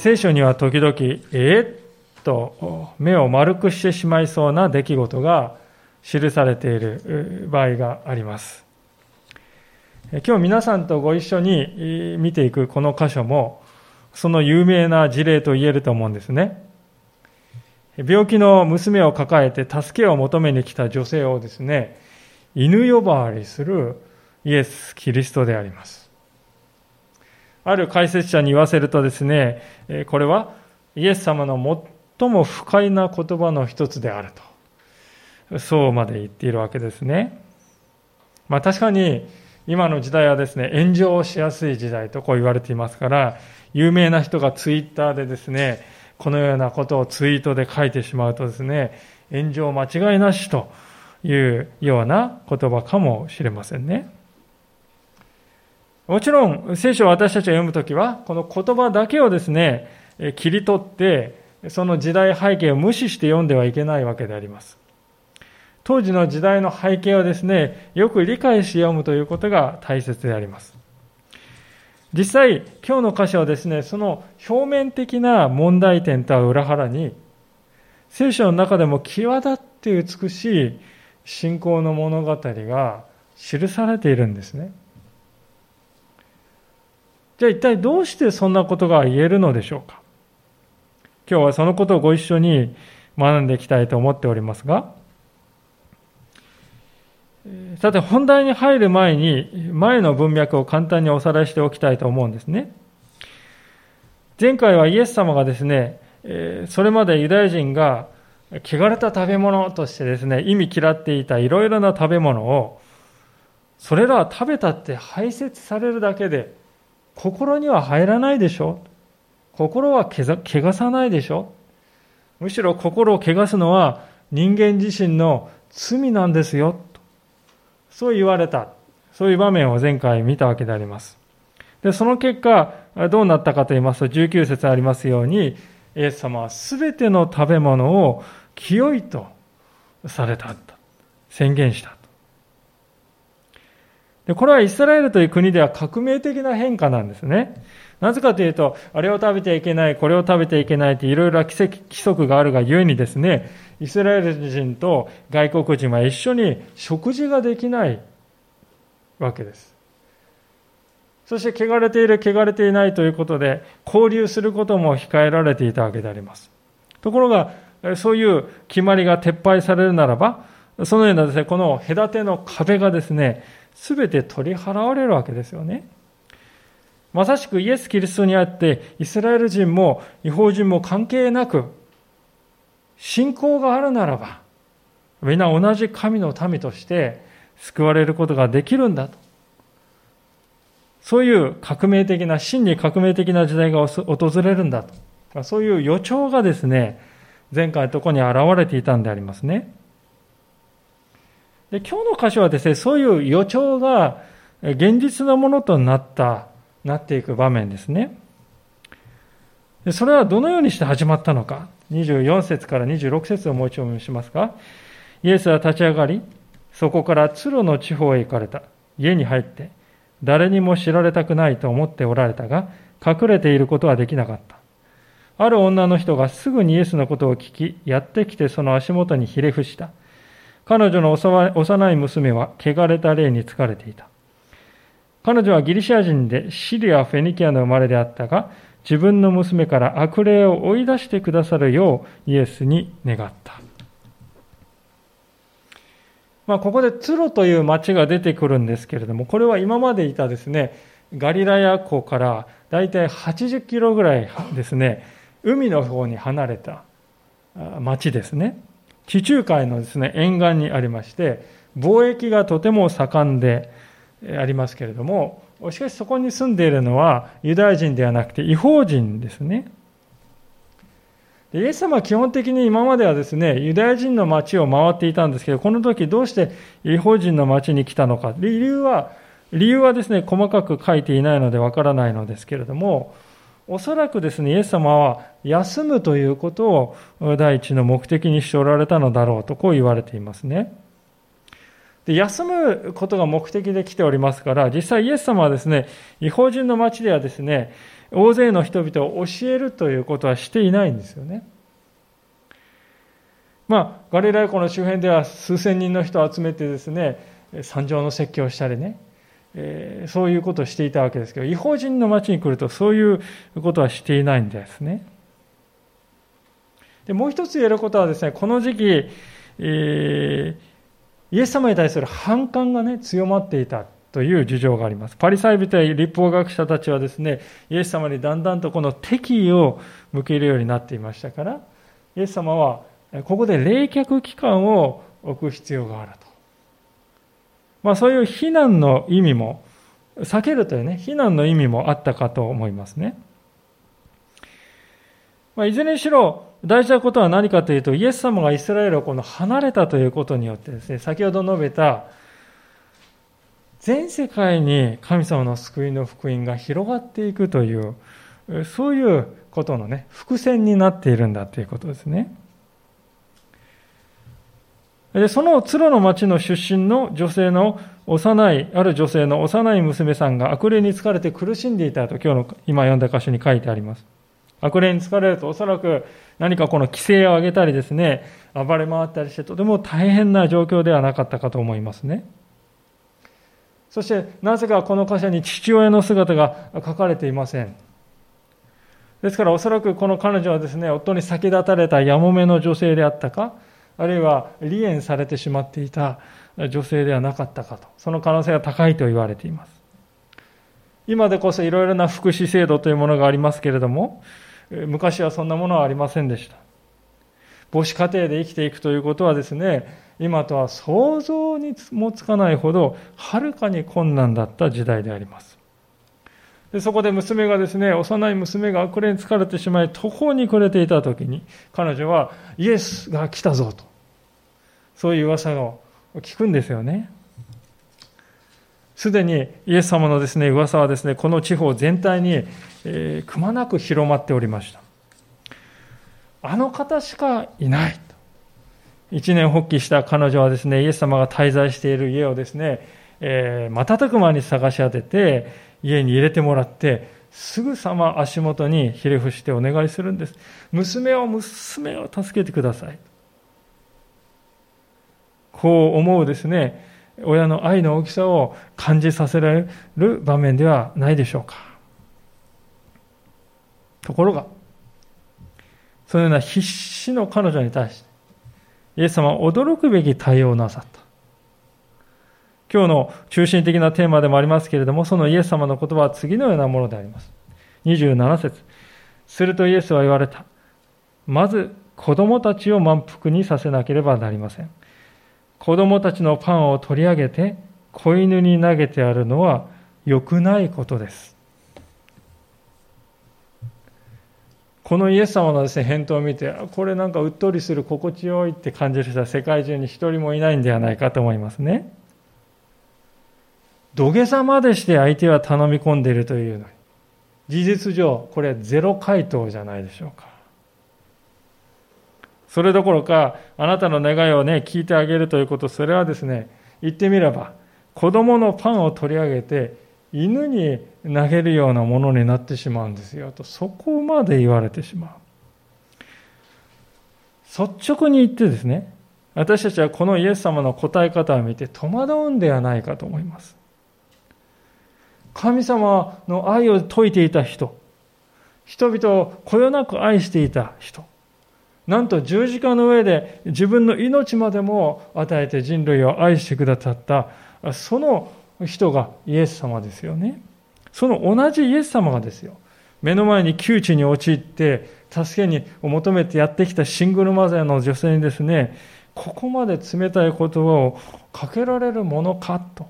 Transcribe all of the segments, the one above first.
聖書には時々、え、っと目を丸くしてしまいそうな出来事が記されている場合があります。今日皆さんとご一緒に見ていくこの箇所も、その有名な事例と言えると思うんですね。病気の娘を抱えて助けを求めに来た女性をですね、犬呼ばわりするイエス・キリストであります。ある解説者に言わせるとですね、これはイエス様の最も不快な言葉の一つであると。そうまで言っているわけですね。まあ確かに今の時代はですね、炎上しやすい時代とこう言われていますから、有名な人がツイッターでですね、このようなことをツイートで書いてしまうとですね、炎上間違いなしというような言葉かもしれませんね。もちろん、聖書を私たちが読むときは、この言葉だけをですね、切り取って、その時代背景を無視して読んではいけないわけであります。当時の時代の背景をですね、よく理解して読むということが大切であります。実際、今日の箇所はですね、その表面的な問題点とは裏腹に、聖書の中でも際立って美しい信仰の物語が記されているんですね。じゃあ一体どうしてそんなことが言えるのでしょうか？今日はそのことをご一緒に学んでいきたいと思っておりますが、さて本題に入る前に前の文脈を簡単におさらいしておきたいと思うんですね。前回はイエス様がですね、それまでユダヤ人が汚れた食べ物としてですね、意味嫌っていたいろいろな食べ物を、それらは食べたって排泄されるだけで心には入らないでしょ心は汚さないでしょむしろ心を汚すのは人間自身の罪なんですよ。そう言われた。そういう場面を前回見たわけであります。で、その結果、どうなったかと言いますと、19節ありますように、イエス様は全ての食べ物を清いとされた。宣言した。これはイスラエルという国では革命的な変化なんですね。なぜかというと、あれを食べてはいけない、これを食べてはいけないっていろいろな規則があるがゆえにですね、イスラエル人と外国人は一緒に食事ができないわけです。そして汚れている、汚れていないということで、交流することも控えられていたわけであります。ところが、そういう決まりが撤廃されるならば、そのようなですね、この隔ての壁がですね、すべて取り払われるわけですよね。まさしくイエス・キリストにあって、イスラエル人も違法人も関係なく、信仰があるならば、みんな同じ神の民として救われることができるんだと。そういう革命的な、真に革命的な時代が訪れるんだと。そういう予兆がですね、前回のとこに現れていたんでありますね。で今日の箇所はですね、そういう予兆が現実のものとなった、なっていく場面ですね。でそれはどのようにして始まったのか。24節から26節をもう一度お読みしますが、イエスは立ち上がり、そこからツロの地方へ行かれた。家に入って、誰にも知られたくないと思っておられたが、隠れていることはできなかった。ある女の人がすぐにイエスのことを聞き、やってきてその足元にひれ伏した。彼女の幼い娘は汚れた霊に疲れていた。彼女はギリシア人でシリア・フェニキアの生まれであったが、自分の娘から悪霊を追い出してくださるようイエスに願った。まあ、ここでツロという町が出てくるんですけれども、これは今までいたですね、ガリラヤ湖からだいたい80キロぐらいですね、海の方に離れた町ですね。地中海のですね、沿岸にありまして、貿易がとても盛んでありますけれども、しかしそこに住んでいるのはユダヤ人ではなくて違法人ですね。イエス様は基本的に今まではですね、ユダヤ人の町を回っていたんですけど、この時どうして違法人の町に来たのか。理由は、理由はですね、細かく書いていないのでわからないのですけれども、おそらくですね、イエス様は休むということを第一の目的にしておられたのだろうとこう言われていますね。で休むことが目的で来ておりますから、実際イエス様はですね、違法人の町ではですね、大勢の人々を教えるということはしていないんですよね。まあ、ガリラ湖の周辺では数千人の人を集めてですね、山上の説教をしたりね、えー、そういうことをしていたわけですけど、違法人の町に来るとそういうことはしていないんですね。でもう一つ言えることはですね、この時期、えー、イエス様に対する反感がね、強まっていたという事情があります。パリサイ人や立法学者たちはですね、イエス様にだんだんとこの敵意を向けるようになっていましたから、イエス様はここで冷却期間を置く必要があると。まあそういう非難の意味も、避けるというね、非難の意味もあったかと思いますね。まあ、いずれにしろ、大事なことは何かというと、イエス様がイスラエルをこの離れたということによってですね、先ほど述べた、全世界に神様の救いの福音が広がっていくという、そういうことのね、伏線になっているんだということですね。でその鶴の町の出身の女性の幼い、ある女性の幼い娘さんが悪霊に疲れて苦しんでいたと今日の今読んだ箇所に書いてあります。悪霊に疲れるとおそらく何かこの規制を上げたりですね、暴れ回ったりしてとても大変な状況ではなかったかと思いますね。そしてなぜかこの箇所に父親の姿が書かれていません。ですからおそらくこの彼女はですね、夫に先立たれたやもめの女性であったか、あるいは離縁されてしまっていた女性ではなかったかと、その可能性が高いと言われています。今でこそいろいろな福祉制度というものがありますけれども、昔はそんなものはありませんでした。母子家庭で生きていくということはですね、今とは想像にもつかないほど、はるかに困難だった時代であります。でそこで娘がですね、幼い娘が悪霊に疲れてしまい、途方に暮れていた時に、彼女はイエスが来たぞと、そういう噂を聞くんですよね。すでにイエス様のですね、噂はですね、この地方全体に、えー、くまなく広まっておりました。あの方しかいないと。一年発起した彼女はですね、イエス様が滞在している家をですね、えー、瞬く間に探し当てて、家に入れてもらって、すぐさま足元にひれ伏してお願いするんです。娘を、娘を助けてください。こう思うですね、親の愛の大きさを感じさせられる場面ではないでしょうか。ところが、そのような必死の彼女に対して、イエス様は驚くべき対応をなさった。今日の中心的なテーマでもありますけれども、そのイエス様の言葉は次のようなものであります。27節するとイエスは言われた。まず子供たちを満腹にさせなければなりません。子供たちのパンを取り上げて子犬に投げてあるのは良くないことです。このイエス様のですね、返答を見て、これなんかうっとりする心地よいって感じる人は世界中に一人もいないんではないかと思いますね。土下座までして相手は頼み込んでいるというのに、事実上、これはゼロ回答じゃないでしょうか。それどころか、あなたの願いをね、聞いてあげるということ、それはですね、言ってみれば、子供のパンを取り上げて、犬に投げるようなものになってしまうんですよと、そこまで言われてしまう。率直に言ってですね、私たちはこのイエス様の答え方を見て戸惑うんではないかと思います。神様の愛を説いていた人、人々をこよなく愛していた人、なんと十字架の上で自分の命までも与えて人類を愛してくださったその人がイエス様ですよね。その同じイエス様がですよ。目の前に窮地に陥って助けに求めてやってきたシングルマザーの女性にですね、ここまで冷たい言葉をかけられるものかと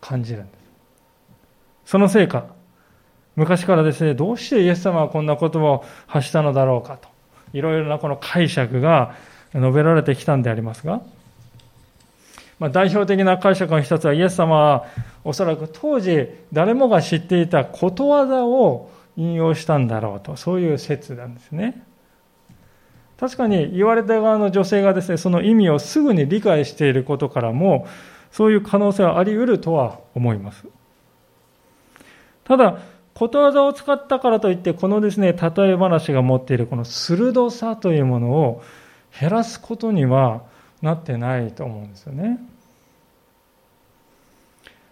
感じるんです。そのせいか、昔からですね、どうしてイエス様はこんな言葉を発したのだろうかと、いろいろなこの解釈が述べられてきたんでありますが、まあ、代表的な解釈の一つは、イエス様はおそらく当時誰もが知っていたことわざを引用したんだろうと、そういう説なんですね。確かに言われた側の女性がですね、その意味をすぐに理解していることからも、そういう可能性はあり得るとは思います。ただ、ことわざを使ったからといって、このですね、例え話が持っているこの鋭さというものを減らすことにはなってないと思うんですよね。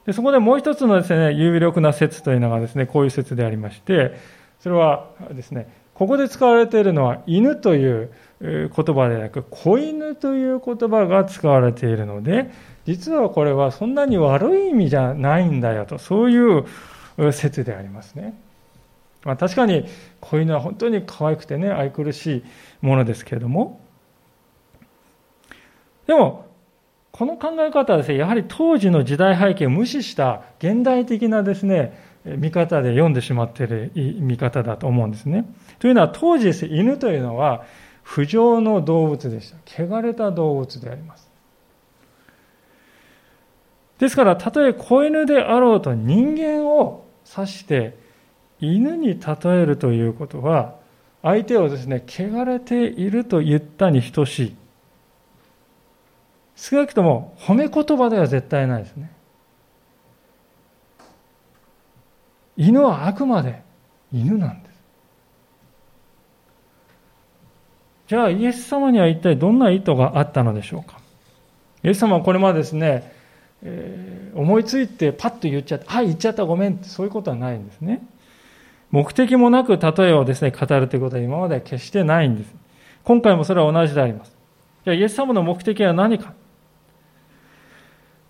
でそこでもう一つのですね、有力な説というのがですね、こういう説でありまして、それはですね、ここで使われているのは犬という言葉ではなく、子犬という言葉が使われているので、実はこれはそんなに悪い意味じゃないんだよと、そういう説でありますね。まあ、確かに子犬は本当に可愛くてね、愛くるしいものですけれども、でも、この考え方はですね、やはり当時の時代背景を無視した現代的なですね、見方で読んでしまっている見方だと思うんですね。というのは当時ですね、犬というのは不浄の動物でした。汚れた動物であります。ですから、たとえ子犬であろうと人間を指して犬に例えるということは、相手をですね、汚れていると言ったに等しい。少なくとも褒め言葉では絶対ないですね。犬はあくまで犬なんです。じゃあイエス様には一体どんな意図があったのでしょうか。イエス様はこれまでですね、えー、思いついてパッと言っちゃって、はい、言っちゃったごめんってそういうことはないんですね。目的もなく例えをですね、語るということは今までは決してないんです。今回もそれは同じであります。じゃあイエス様の目的は何か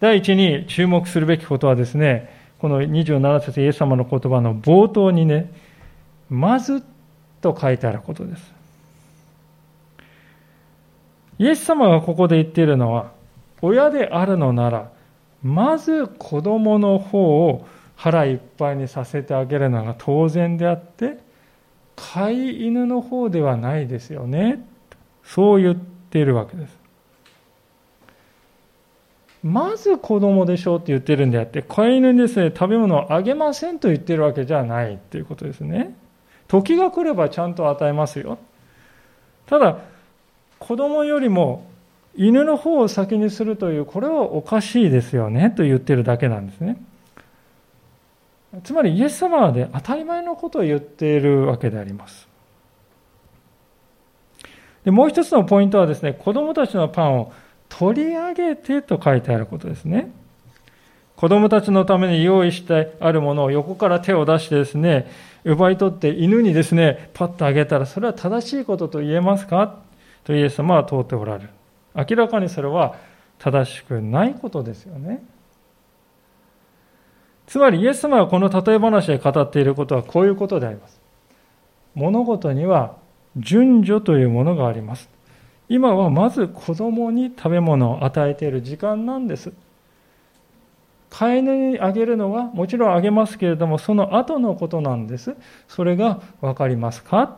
第一に注目するべきことはですね、この27節イエス様の言葉の冒頭にね、まずと書いてあることです。イエス様がここで言っているのは、親であるのなら、まず子供の方を腹いっぱいにさせてあげるのが当然であって、飼い犬の方ではないですよね。そう言っているわけです。まず子供でしょうって言ってるんであって、飼い犬にですね、食べ物をあげませんと言ってるわけじゃないっていうことですね。時が来ればちゃんと与えますよ。ただ、子供よりも犬の方を先にするという、これはおかしいですよねと言ってるだけなんですね。つまりイエス様はね、当たり前のことを言っているわけであります。でもう一つのポイントはですね、子供たちのパンを取り上げてと書いてあることですね。子供たちのために用意してあるものを横から手を出してですね、奪い取って犬にですね、パッとあげたら、それは正しいことと言えますか？とイエス様は問うておられる。明らかにそれは正しくないことですよね。つまりイエス様がこの例え話で語っていることはこういうことであります。物事には順序というものがあります。今はまず子供に食べ物を与えている時間なんです。飼い犬にあげるのはもちろんあげますけれども、その後のことなんです。それが分かりますか？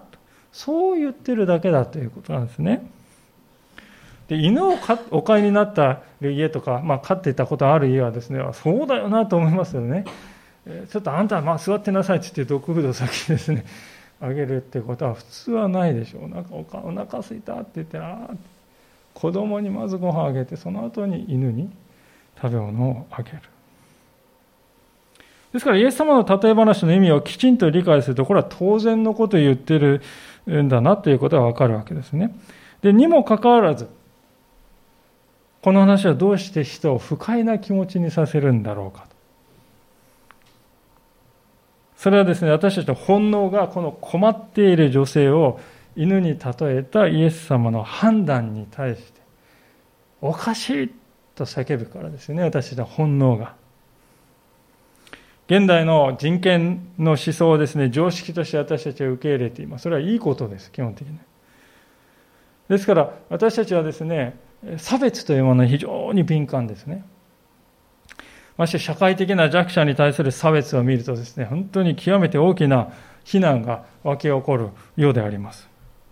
そう言ってるだけだということなんですね。で犬をお飼いになった家とか、まあ、飼っていたことある家はですね、そうだよなと思いますよね。えちょっとあんた、まあ、座ってなさいって言って、ドッグフード先ですね、あげるってことは普通はないでしょう。なんかおお腹すいたって言って、ああ、子供にまずご飯あげて、その後に犬に食べ物をあげる。ですから、イエス様の例え話の意味をきちんと理解すると、これは当然のことを言ってるんだなということがわかるわけですね。で、にもかかわらず、この話はどうして人を不快な気持ちにさせるんだろうかと。それはですね、私たちの本能がこの困っている女性を犬に例えたイエス様の判断に対して、おかしいと叫ぶからですね、私たちの本能が。現代の人権の思想をですね、常識として私たちは受け入れています。それはいいことです、基本的に。ですから、私たちはですね、差別というものに非常に敏感ですね。まして社会的な弱者に対する差別を見るとですね、本当に極めて大きな非難が湧き起こるようであります。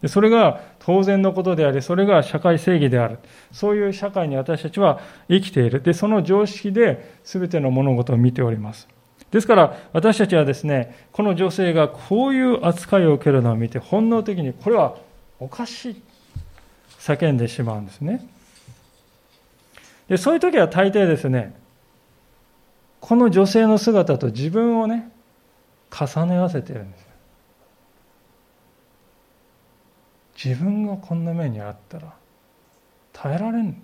それが当然のことであり、それが社会正義である。そういう社会に私たちは生きている。で、その常識で全ての物事を見ております。ですから私たちはですね、この女性がこういう扱いを受けるのを見て、本能的にこれはおかしい。叫んでしまうんですね。で、そういう時は大抵ですね、この女性の姿と自分をね、重ね合わせてるんです。自分がこんな目にあったら耐えられん。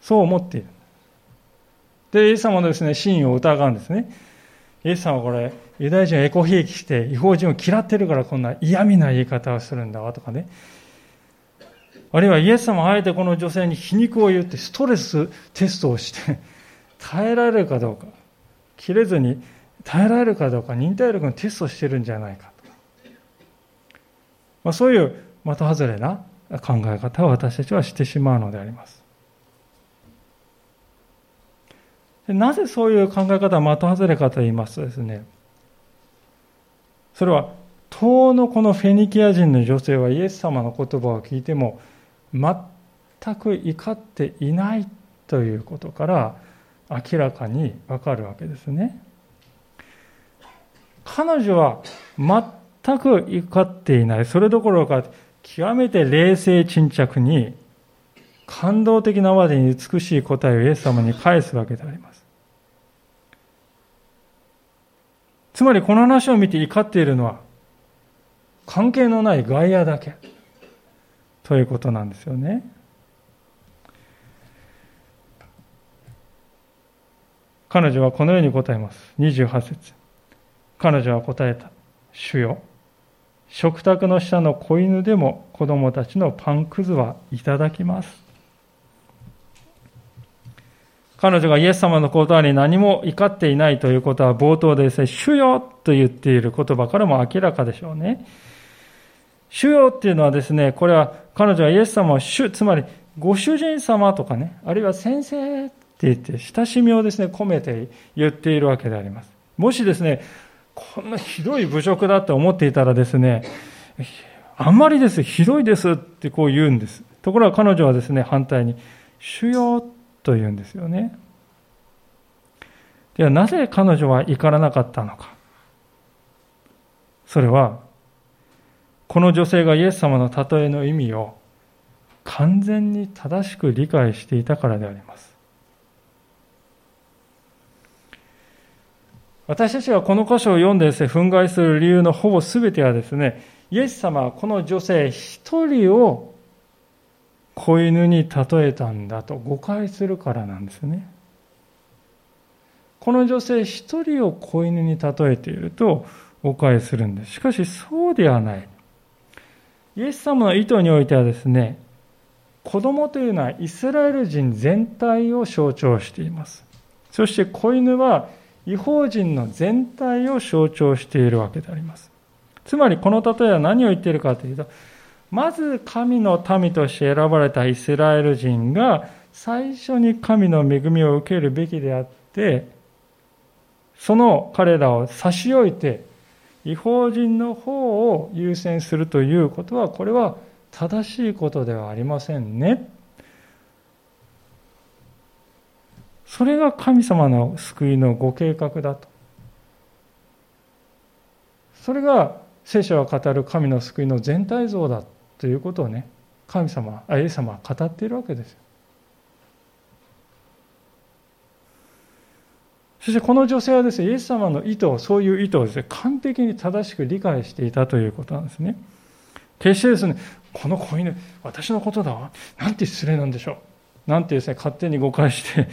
そう思っている。で、イエス様のですね、真意を疑うんですね。イエス様はこれ、ユダヤ人はエコひいきして違法人を嫌ってるからこんな嫌味な言い方をするんだわとかね。あるいはイエス様はあえてこの女性に皮肉を言ってストレステストをして耐えられるかどうか、切れずに耐えられるかどうか忍耐力のテストをしてるんじゃないかと。まあ、そういう的外れな考え方を私たちはしてしまうのであります。なぜそういう考え方は的外れかと言いますとですね、それは、当のこのフェニキア人の女性はイエス様の言葉を聞いても、全く怒っていないということから明らかにわかるわけですね。彼女は全く怒っていない。それどころか、極めて冷静沈着に、感動的なまでに美しい答えをイエス様に返すわけであります。つまりこの話を見て怒っているのは関係のない外野だけということなんですよね。彼女はこのように答えます。28節彼女は答えた。主よ。食卓の下の子犬でも子供たちのパンくずはいただきます。彼女がイエス様の言葉に何も怒っていないということは冒頭でですね、主よと言っている言葉からも明らかでしょうね。主よっていうのはですね、これは彼女はイエス様を主、つまりご主人様とかね、あるいは先生って言って親しみをですね、込めて言っているわけであります。もしですね、こんなひどい侮辱だって思っていたらですね、あんまりです、ひどいですってこう言うんです。ところが彼女はですね、反対に、主よというんですよね。ではなぜ彼女は怒らなかったのか。それは、この女性がイエス様の例えの意味を完全に正しく理解していたからであります。私たちがこの箇所を読んでですね、憤慨する理由のほぼ全てはですね、イエス様はこの女性一人を子犬に例えたんだと誤解するからなんですね。この女性一人を子犬に例えていると誤解するんです。しかしそうではない。イエス様の意図においてはですね、子供というのはイスラエル人全体を象徴しています。そして子犬は違法人の全体を象徴しているわけであります。つまりこの例えは何を言っているかというと、まず神の民として選ばれたイスラエル人が最初に神の恵みを受けるべきであって、その彼らを差し置いて、違法人の方を優先するということは、これは正しいことではありませんね。それが神様の救いのご計画だと。それが聖書が語る神の救いの全体像だということをね神様あイエス様は語っているわけですよそしてこの女性はですねイエス様の意図をそういう意図をですね完璧に正しく理解していたということなんですね。決してですねこの子犬私のことだわなんて失礼なんでしょう。なんてですね勝手に誤解して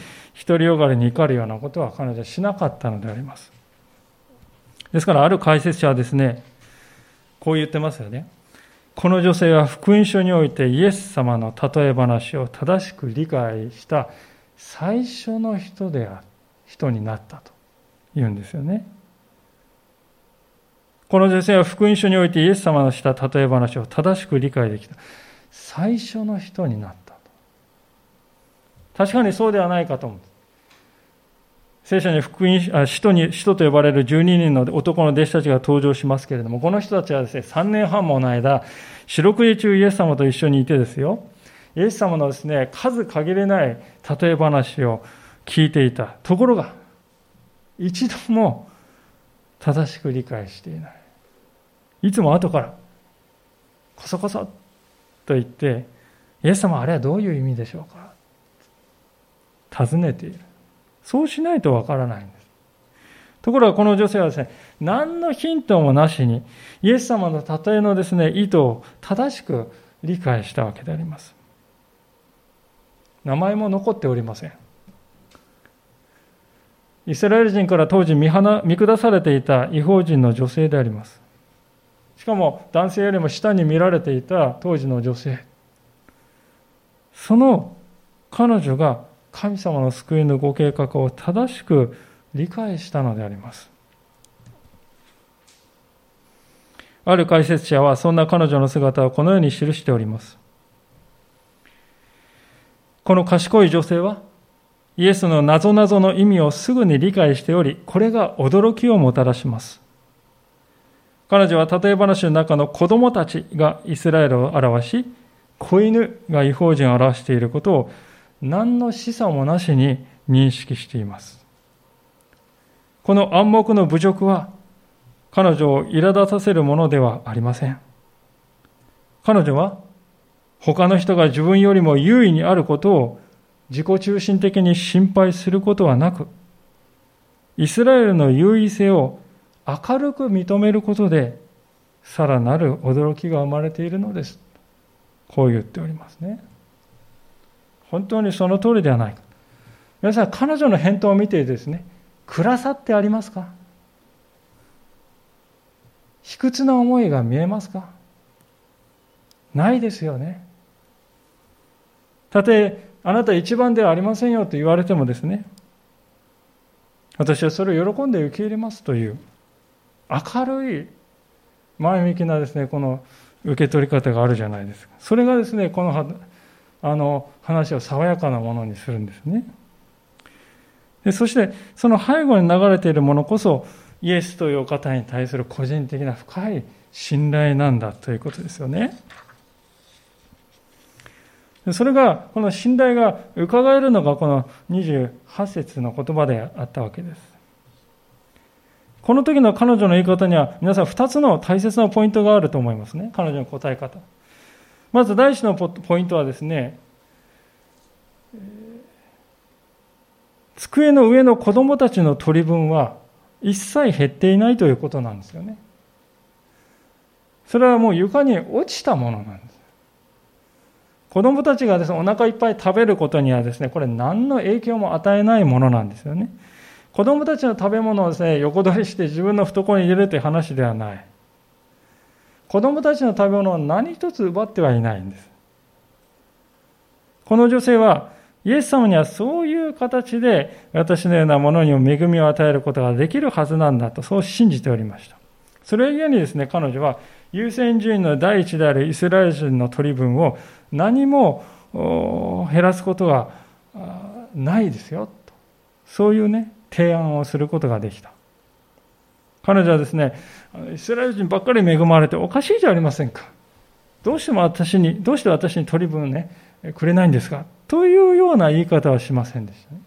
独りよがりに怒るようなことは彼女はしなかったのであります。ですからある解説者はですねこう言ってますよね。この女性は福音書においてイエス様の例え話を正しく理解した最初の人である人になったと言うんですよね。この女性は福音書においてイエス様のした例え話を正しく理解できた最初の人になったと。確かにそうではないかと思う。聖書に福音あ使徒に使徒と呼ばれる12人の男の弟子たちが登場しますけれども、この人たちはですね、3年半もの間、四六時中イエス様と一緒にいてですよ、イエス様のですね、数限りない例え話を聞いていた。ところが、一度も正しく理解していない。いつも後から、こそこそと言って、イエス様あれはどういう意味でしょうか？尋ねている。そうしないとわからないんです。ところがこの女性はですね、何のヒントもなしに、イエス様の例えのですね、意図を正しく理解したわけであります。名前も残っておりません。イスラエル人から当時見見下されていた違法人の女性であります。しかも男性よりも下に見られていた当時の女性。その彼女が神様の救いのご計画を正しく理解したのであります。ある解説者はそんな彼女の姿をこのように記しております。この賢い女性はイエスの謎々の意味をすぐに理解しており、これが驚きをもたらします。彼女は例え話の中の子供たちがイスラエルを表し、子犬が違法人を表していることを何の示唆もなしに認識しています。この暗黙の侮辱は彼女を苛立たせるものではありません。彼女は他の人が自分よりも優位にあることを自己中心的に心配することはなく、イスラエルの優位性を明るく認めることで、さらなる驚きが生まれているのです。こう言っておりますね。本当にその通りではないか。皆さん、彼女の返答を見てですね、暗さってありますか？卑屈な思いが見えますか？ないですよね。たとえあなた一番ではありませんよと言われてもですね、私はそれを喜んで受け入れますという明るい前向きなですね、この受け取り方があるじゃないですか。それがですね、このあの話を爽やかなものにするんですね。でそして、その背後に流れているものこそ、イエスというお方に対する個人的な深い信頼なんだということですよね。それが、この信頼が伺えるのがこの28節の言葉であったわけです。この時の彼女の言い方には皆さん2つの大切なポイントがあると思いますね。彼女の答え方。まず第一のポイントはですね、机の上の子供たちの取り分は一切減っていないということなんですよね。それはもう床に落ちたものなんです。子供たちがですね、お腹いっぱい食べることにはですね、これ何の影響も与えないものなんですよね。子供たちの食べ物をですね、横取りして自分の懐に入れるという話ではない。子供たちの食べ物を何一つ奪ってはいないんです。この女性は、イエス様にはそういう形で私のようなものにも恵みを与えることができるはずなんだと、そう信じておりました。それゆえにですね、彼女は優先順位の第一であるイスラエル人の取り分を何も減らすことがないですよと。そういうね提案をすることができた。彼女はですねイスラエル人ばっかり恵まれておかしいじゃありませんかどうしても私にどうして私に取り分ねくれないんですかというような言い方はしませんでした、ね、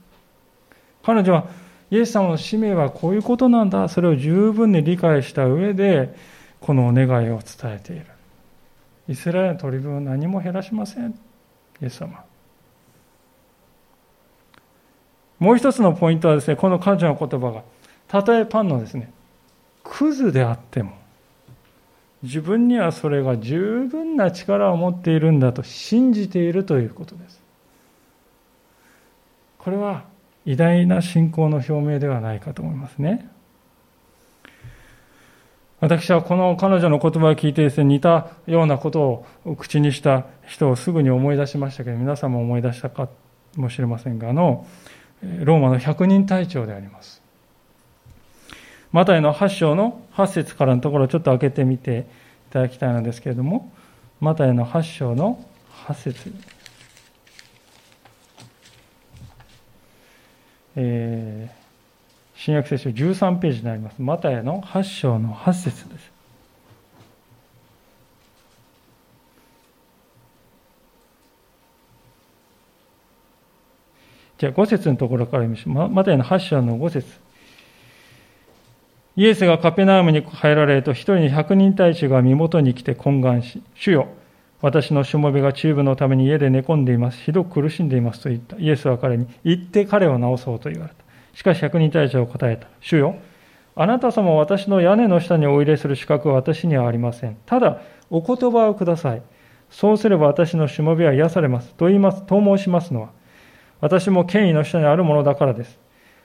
彼女はイエス様の使命はこういうことなんだそれを十分に理解した上でこのお願いを伝えているイスラエルの取り分を何も減らしません。イエス様。もう一つのポイントはですね、この彼女の言葉が、たとえパンのですね、クズであっても、自分にはそれが十分な力を持っているんだと信じているということです。これは偉大な信仰の表明ではないかと思いますね。私はこの彼女の言葉を聞いてですね、似たようなことを口にした人をすぐに思い出しましたけど、皆さんも思い出したかもしれませんが、あの、ローマの百人隊長であります。マタイの8章の8節からのところをちょっと開けてみていただきたいのですけれども、マタイの8章の8節えー新約聖書13ページになります。マタヤの8章の8節です。じゃあ5節のところから読みましょう。マタヤの8章の5節イエスがカペナームに入られると、一人に百人隊長が身元に来て懇願し、主よ、私のしもべがチューブのために家で寝込んでいます。ひどく苦しんでいますと言った。イエスは彼に、行って彼を治そうと言われた。しかし百人隊長は答えた。主よ、あなた様は私の屋根の下にお入れする資格は私にはありません。ただ、お言葉をください。そうすれば私のしもべは癒されます。と言います、と申しますのは、私も権威の下にあるものだからです。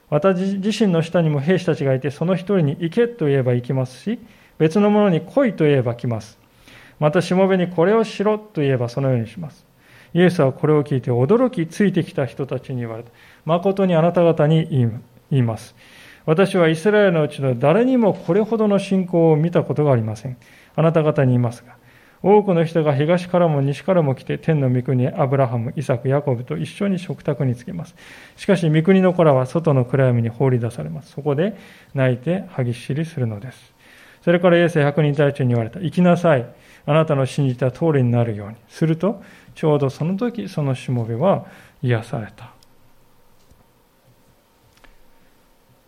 私自身の下にも兵士たちがいて、その一人に行けと言えば行きますし、別の者に来いと言えば来ます。またしもべにこれをしろと言えばそのようにします。イエスはこれを聞いて驚きついてきた人たちに言われた。誠にあなた方に言います。私はイスラエルのうちの誰にもこれほどの信仰を見たことがありません。あなた方に言いますが、多くの人が東からも西からも来て天の御国アブラハム、イサク、ヤコブと一緒に食卓につけます。しかし御国の子らは外の暗闇に放り出されます。そこで泣いて歯ぎっしりするのです。それからイエス百人隊長に言われた。行きなさい。あなたの信じた通りになるように。すると、ちょうどその時、そのしもべは癒された。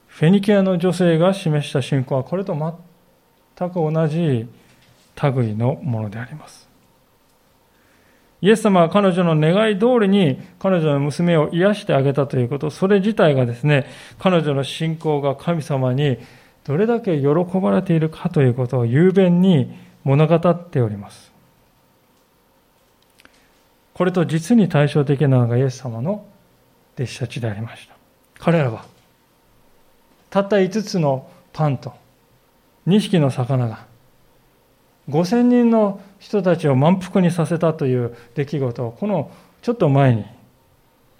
フェニキアの女性が示した信仰はこれと全く同じ類のものであります。イエス様は彼女の願い通りに彼女の娘を癒してあげたということ、それ自体がですね、彼女の信仰が神様にどれだけ喜ばれているかということを雄弁に物語っております。これと実に対照的なのがイエス様の弟子たちでありました。彼らはたった5つのパンと2匹の魚が5000人の人たちを満腹にさせたという出来事をこのちょっと前に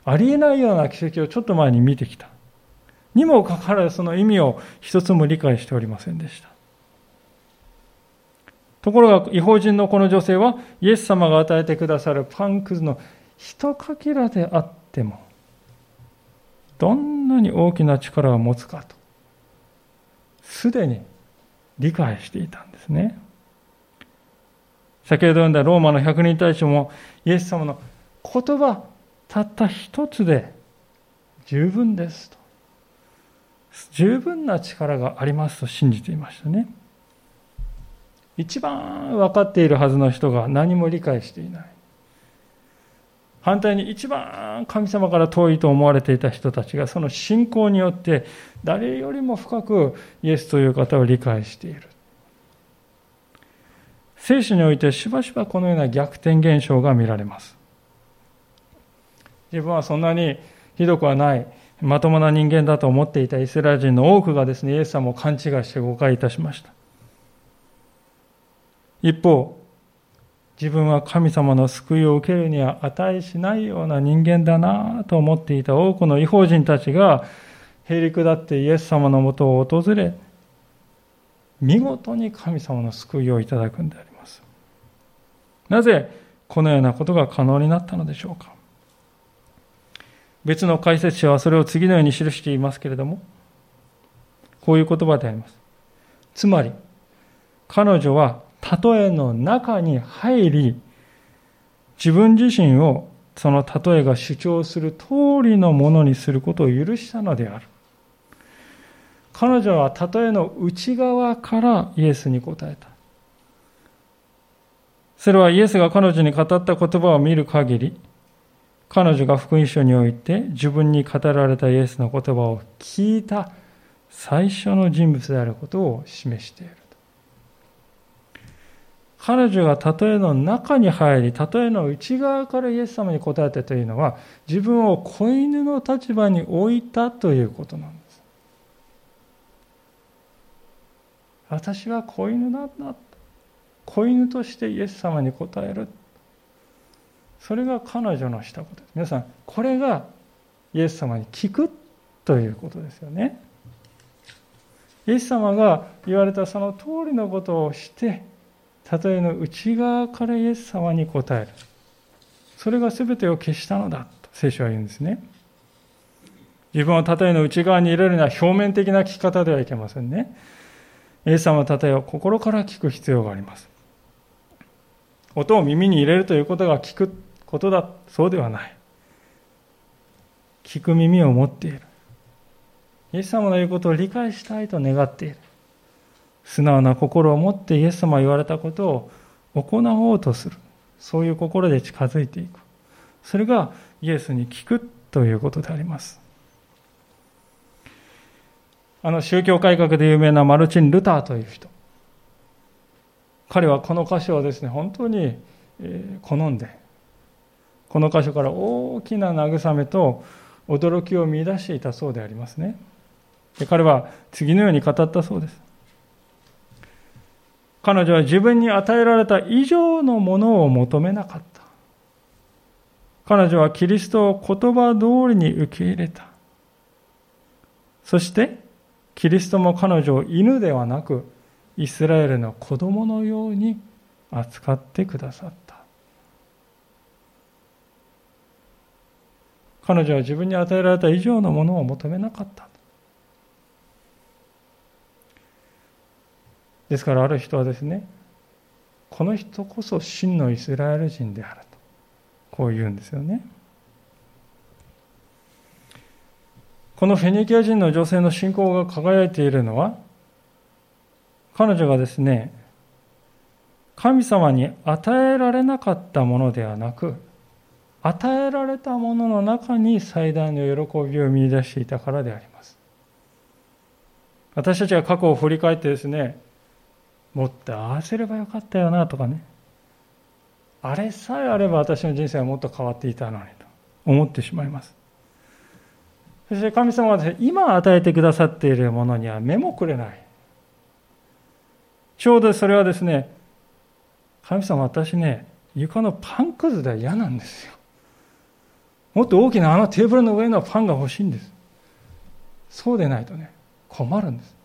ありえないような奇跡をちょっと前に見てきたにもかかわらずその意味を一つも理解しておりませんでしたところが違法人のこの女性はイエス様が与えてくださるパンくずの一かけらであってもどんなに大きな力を持つかとすでに理解していたんですね。先ほど読んだローマの百人隊長もイエス様の言葉たった一つで十分ですと。十分な力がありますと信じていましたね。一番分かっているはずの人が何も理解していない。反対に一番神様から遠いと思われていた人たちがその信仰によって誰よりも深くイエスという方を理解している。聖書においてしばしばこのような逆転現象が見られます。自分はそんなにひどくはない、まともな人間だと思っていたイスラエル人の多くがですね、イエス様を勘違いして誤解いたしました。一方、自分は神様の救いを受けるには値しないような人間だなと思っていた多くの違法人たちが、へりくだってイエス様のもとを訪れ、見事に神様の救いをいただくんであります。なぜこのようなことが可能になったのでしょうか。別の解説者はそれを次のように記していますけれども、こういう言葉であります。つまり、彼女は例えの中に入り、自分自身をその例えが主張する通りのものにすることを許したのである。彼女は例えの内側からイエスに答えた。それはイエスが彼女に語った言葉を見る限り、彼女が福音書において自分に語られたイエスの言葉を聞いた最初の人物であることを示している。彼女が例えの中に入り、例えの内側からイエス様に答えたというのは、自分を子犬の立場に置いたということなんです。私は子犬なんだ。子犬としてイエス様に答える。それが彼女のしたことです。皆さん、これがイエス様に聞くということですよね。イエス様が言われたその通りのことをして、例えの内側からイエス様に答える。それが全てを消したのだと聖書は言うんですね。自分を例えの内側に入れるのは表面的な聞き方ではいけませんね。イエス様の例えを心から聞く必要があります。音を耳に入れるということが聞くことだ、そうではない。聞く耳を持っている。イエス様の言うことを理解したいと願っている。素直な心を持ってイエス様が言われたことを行おうとする。そういう心で近づいていく。それがイエスに聞くということであります。あの宗教改革で有名なマルチン・ルターという人。彼はこの箇所をですね、本当に好んで、この箇所から大きな慰めと驚きを見出していたそうでありますね。で彼は次のように語ったそうです。彼女は自分に与えられた以上のものを求めなかった。彼女はキリストを言葉通りに受け入れた。そして、キリストも彼女を犬ではなく、イスラエルの子供のように扱ってくださった。彼女は自分に与えられた以上のものを求めなかった。ですからある人はですね、この人こそ真のイスラエル人であると、こう言うんですよね。このフェニキア人の女性の信仰が輝いているのは、彼女がですね、神様に与えられなかったものではなく、与えられたものの中に最大の喜びを見出していたからであります。私たちが過去を振り返ってですね、もっとああすればよかったよなとかね、あれさえあれば私の人生はもっと変わっていたのにと思ってしまいます。そして神様はです、ね今与えてくださっているものには目もくれない。ちょうどそれはですね、神様私ね、床のパンくずでは嫌なんですよ。もっと大きなあのテーブルの上のパンが欲しいんです。そうでないとね、困るんです。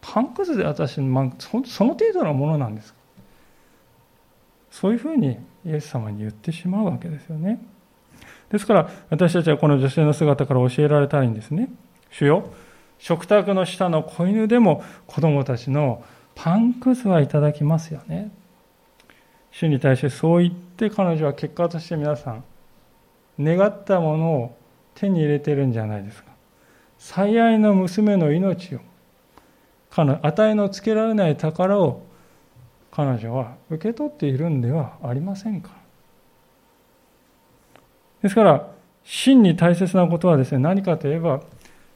パンくずで私、ま、その程度のものなんです。そういうふうにイエス様に言ってしまうわけですよね。ですから私たちはこの女性の姿から教えられたいんですね。主よ、食卓の下の子犬でも子供たちのパンくずはいただきますよね。主に対してそう言って彼女は結果として皆さん、願ったものを手に入れてるんじゃないですか。最愛の娘の命を、与えのつけられない宝を彼女は受け取っているんではありませんか。ですから、真に大切なことはですね、何かといえば、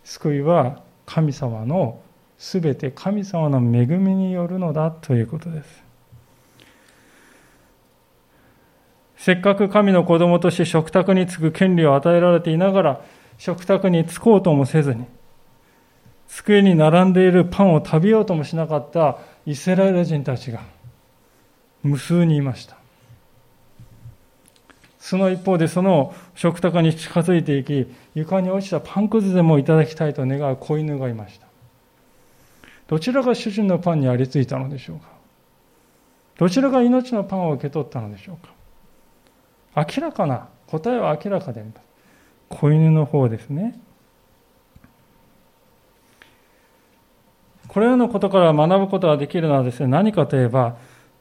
救いは神様のすべて神様の恵みによるのだということです。せっかく神の子供として食卓に就く権利を与えられていながら、食卓に就こうともせずに、机に並んでいるパンを食べようともしなかったイスラエル人たちが無数にいました。その一方でその食卓に近づいていき、床に落ちたパンくずでもいただきたいと願う子犬がいました。どちらが主人のパンにありついたのでしょうか？どちらが命のパンを受け取ったのでしょうか？明らかな、答えは明らかであります。子犬の方ですね。これらのことから学ぶことができるのはですね、何かといえば、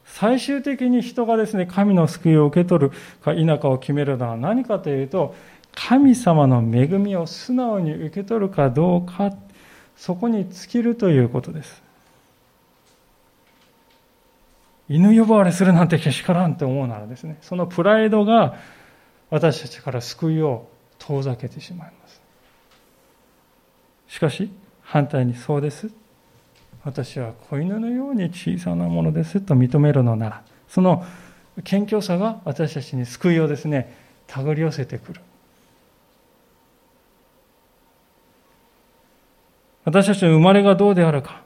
最終的に人がですね、神の救いを受け取るか否かを決めるのは何かというと、神様の恵みを素直に受け取るかどうか、そこに尽きるということです。犬呼ばわりするなんてけしからんと思うならですね、そのプライドが私たちから救いを遠ざけてしまいます。しかし、反対にそうです。私は子犬のように小さなものですと認めるのなら、その謙虚さが私たちに救いをですね、手繰り寄せてくる。私たちの生まれがどうであるか、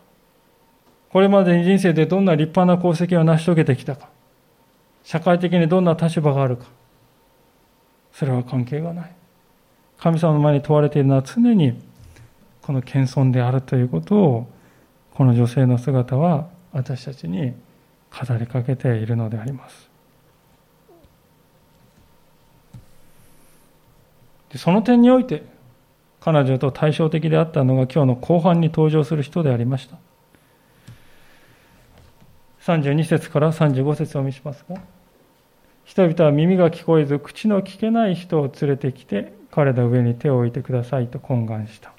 これまでに人生でどんな立派な功績を成し遂げてきたか、社会的にどんな立場があるか、それは関係がない。神様の前に問われているのは常にこの謙遜であるということをこの女性の姿は私たちに語りかけているのであります。その点において彼女と対照的であったのが今日の後半に登場する人でありました。32節から35節を見しますが、人々は耳が聞こえず口の聞けない人を連れてきて彼の上に手を置いてくださいと懇願した。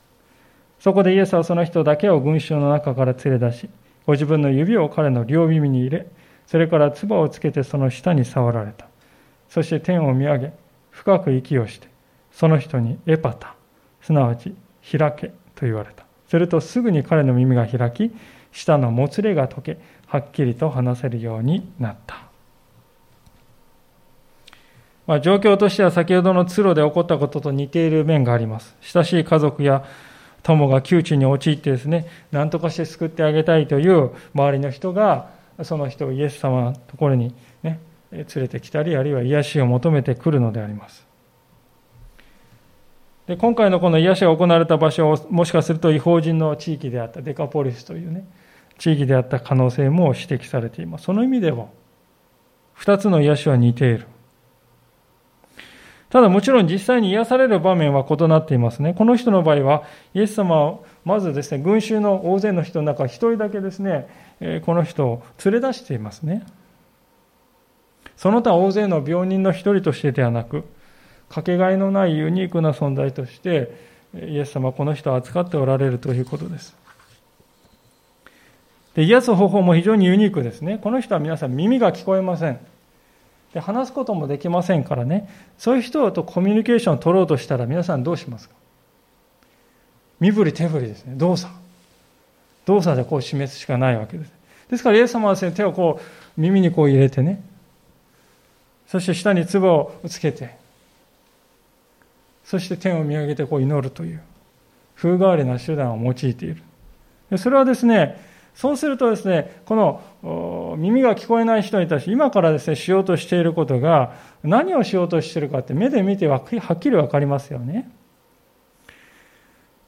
そこでイエスはその人だけを群衆の中から連れ出し、ご自分の指を彼の両耳に入れ、それから唾をつけてその下に触られた。そして天を見上げ、深く息をして、その人にエパタ、すなわち開けと言われた。するとすぐに彼の耳が開き、舌のもつれが解け、はっきりと話せるようになった。まあ、状況としては先ほどの通路で起こったことと似ている面があります。親しい家族や友が窮地に陥ってですね、何とかして救ってあげたいという周りの人が、その人をイエス様のところにね、連れてきたり、あるいは癒しを求めてくるのであります。で今回のこの癒しが行われた場所をもしかすると違法人の地域であったデカポリスというね地域であった可能性も指摘されていますその意味でも2つの癒しは似ているただもちろん実際に癒される場面は異なっていますね。この人の場合は、イエス様はまずですね、群衆の大勢の人の中、一人だけですね、この人を連れ出していますね。その他大勢の病人の一人としてではなく、かけがえのないユニークな存在として、イエス様はこの人を扱っておられるということです。で癒す方法も非常にユニークですね。この人は皆さん耳が聞こえません。で話すこともできませんからね。そういう人とコミュニケーションを取ろうとしたら皆さんどうしますか？身振り手振りですね。動作動作でこう示すしかないわけです。ですからイエス様はですね手をこう耳にこう入れてね。そして下に唾をつけて。そして天を見上げてこう祈るという。風変わりな手段を用いている。それはですねそうするとですね、この耳が聞こえない人に対して今からですね、しようとしていることが何をしようとしているかって目で見てはっきりわかりますよね。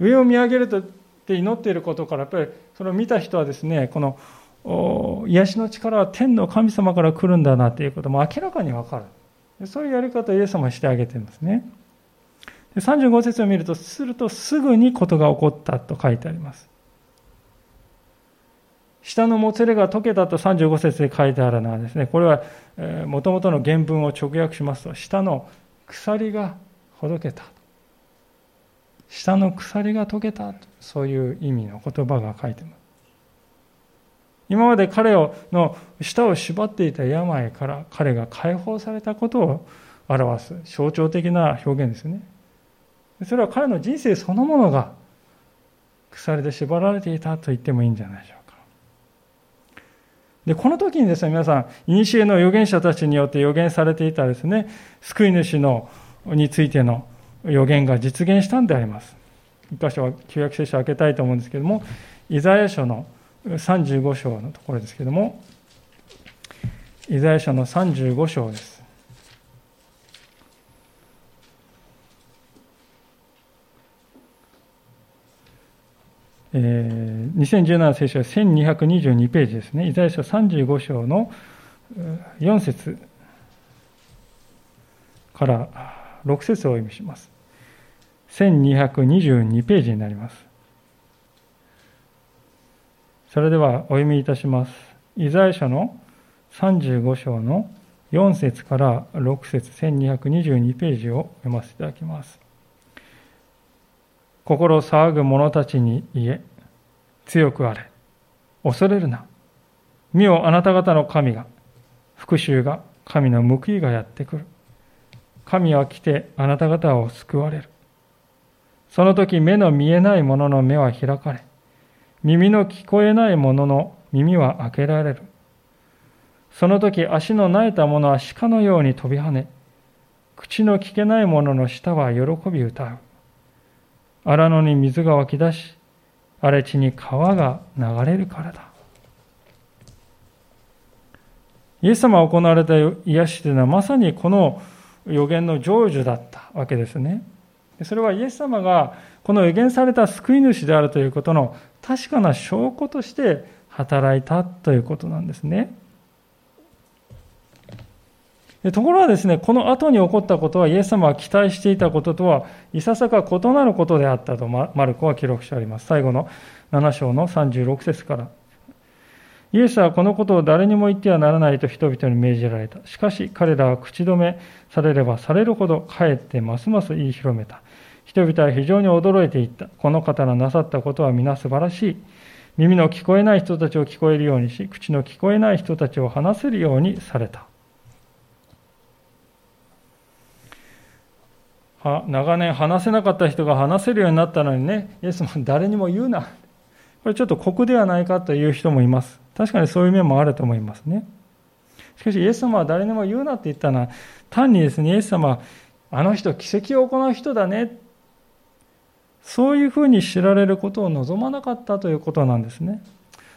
上を見上げるとって祈っていることから、やっぱりそれを見た人はですね、この癒しの力は天の神様から来るんだなということも明らかにわかる。そういうやり方をイエス様はしてあげていますね。35節を見ると、するとすぐにことが起こったと書いてあります。下のもつれが解けたと35節で書いてあるのはですね、これはもともとの原文を直訳しますと、下の鎖がほどけた。下の鎖が解けた。そういう意味の言葉が書いてます。今まで彼をの舌を縛っていた病から彼が解放されたことを表す象徴的な表現ですね。それは彼の人生そのものが鎖で縛られていたと言ってもいいんじゃないでしょうか。で、この時にですね、皆さん、古の預言者たちによって預言されていたですね、救い主のについての預言が実現したんであります。一箇所は旧約聖書を開けたいと思うんですけども、イザヤ書の35章のところですけども、イザヤ書の35章です。えー、2017聖書は1222ページですね。イザヤ書35章の4節から6節をお読みします。1222ページになります。それではお読みいたします。イザヤ書の35章の4節から6節1222ページを読ませていただきます。心騒ぐ者たちに言え、強くあれ。恐れるな。見よあなた方の神が、復讐が、神の報いがやってくる。神は来てあなた方を救われる。その時目の見えない者の目は開かれ、耳の聞こえない者の耳は開けられる。その時足の苗えた者は鹿のように飛び跳ね、口の聞けない者の舌は喜び歌う。荒野に水が湧き出し、荒れ地に川が流れるからだ。イエス様が行われた癒しというのはまさにこの予言の成就だったわけですね。それはイエス様がこの予言された救い主であるということの確かな証拠として働いたということなんですね。ところがですね、この後に起こったことは、イエス様が期待していたこととは、いささか異なることであったと、マルコは記録してあります。最後の7章の36節から。イエスはこのことを誰にも言ってはならないと人々に命じられた。しかし彼らは口止めされればされるほどかえってますます言い広めた。人々は非常に驚いていった。この方のなさったことは皆素晴らしい。耳の聞こえない人たちを聞こえるようにし、口の聞こえない人たちを話せるようにされた。長年話せなかった人が話せるようになったのにね、イエスも誰にも言うな。これちょっと酷ではないかという人もいます。確かにそういう面もあると思いますね。しかし、イエス様は誰にも言うなって言ったのは、単にですね、イエス様は、あの人、奇跡を行う人だね。そういうふうに知られることを望まなかったということなんですね。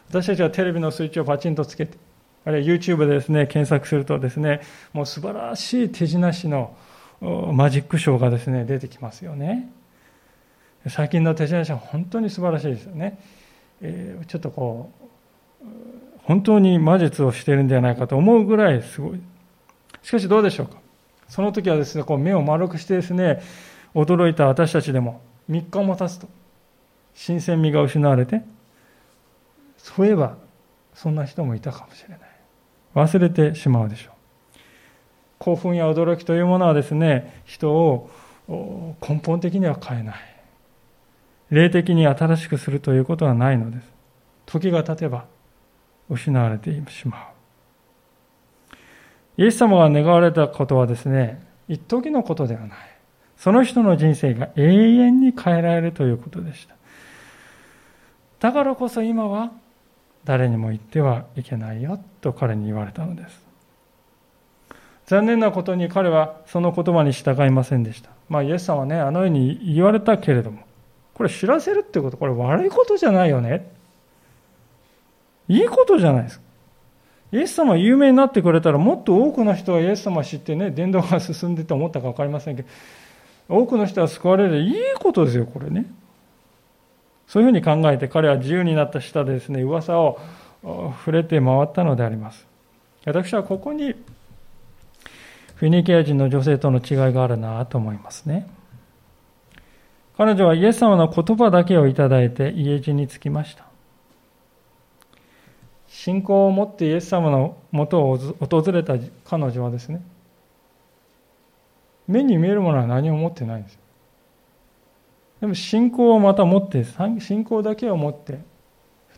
私たちはテレビのスイッチをパチンとつけて、あるいは YouTube でですね、検索するとですね、もう素晴らしい手品師のマジックショーがですね、出てきますよね。最近の手品師は本当に素晴らしいですよね。えー、ちょっとこう、本当に魔術をしているんではないかと思うぐらいすごい。しかしどうでしょうか？その時はですね、こう目を丸くしてですね、驚いた私たちでも3日も経つと、新鮮味が失われて、そういえば、そんな人もいたかもしれない。忘れてしまうでしょう。興奮や驚きというものはですね、人を根本的には変えない。霊的に新しくするということはないのです。時が経てば失われてしまう。イエス様が願われたことはですね、一時のことではない。その人の人生が永遠に変えられるということでした。だからこそ今は誰にも言ってはいけないよと彼に言われたのです。残念なことに彼はその言葉に従いませんでした。まあイエス様はね、あのように言われたけれども、これ知らせるってこと、これ悪いことじゃないよね。いいことじゃないですか。イエス様有名になってくれたらもっと多くの人がイエス様知ってね、伝道が進んでと思ったか分かりませんけど、多くの人は救われるいいことですよ、これね。そういうふうに考えて彼は自由になった下でですね、噂を触れて回ったのであります。私はここにフィニキア人の女性との違いがあるなと思いますね。彼女はイエス様の言葉だけをいただいて家路に着きました。信仰を持ってイエス様のもとを訪れた彼女はですね、目に見えるものは何も持ってないんです。でも信仰をまた持って、信仰だけを持って、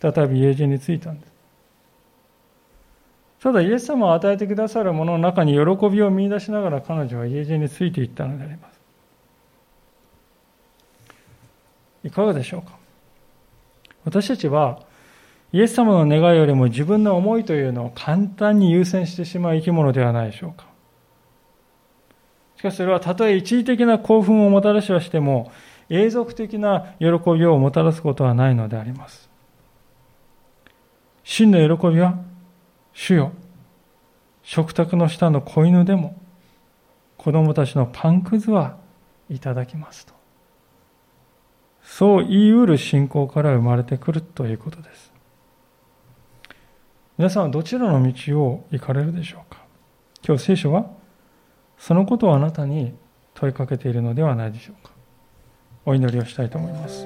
再び家路に着いたんです。ただイエス様を与えてくださるものの中に喜びを見出しながら彼女は家路についていったのであります。いかがでしょうか？私たちはイエス様の願いよりも自分の思いというのを簡単に優先してしまう生き物ではないでしょうか？しかしそれはたとえ一時的な興奮をもたらしはしても永続的な喜びをもたらすことはないのであります。真の喜びは主よ、食卓の下の子犬でも、子供たちのパンくずはいただきますと。そう言い得る信仰から生まれてくるということです。皆さんはどちらの道を行かれるでしょうか？今日聖書はそのことをあなたに問いかけているのではないでしょうか？お祈りをしたいと思います。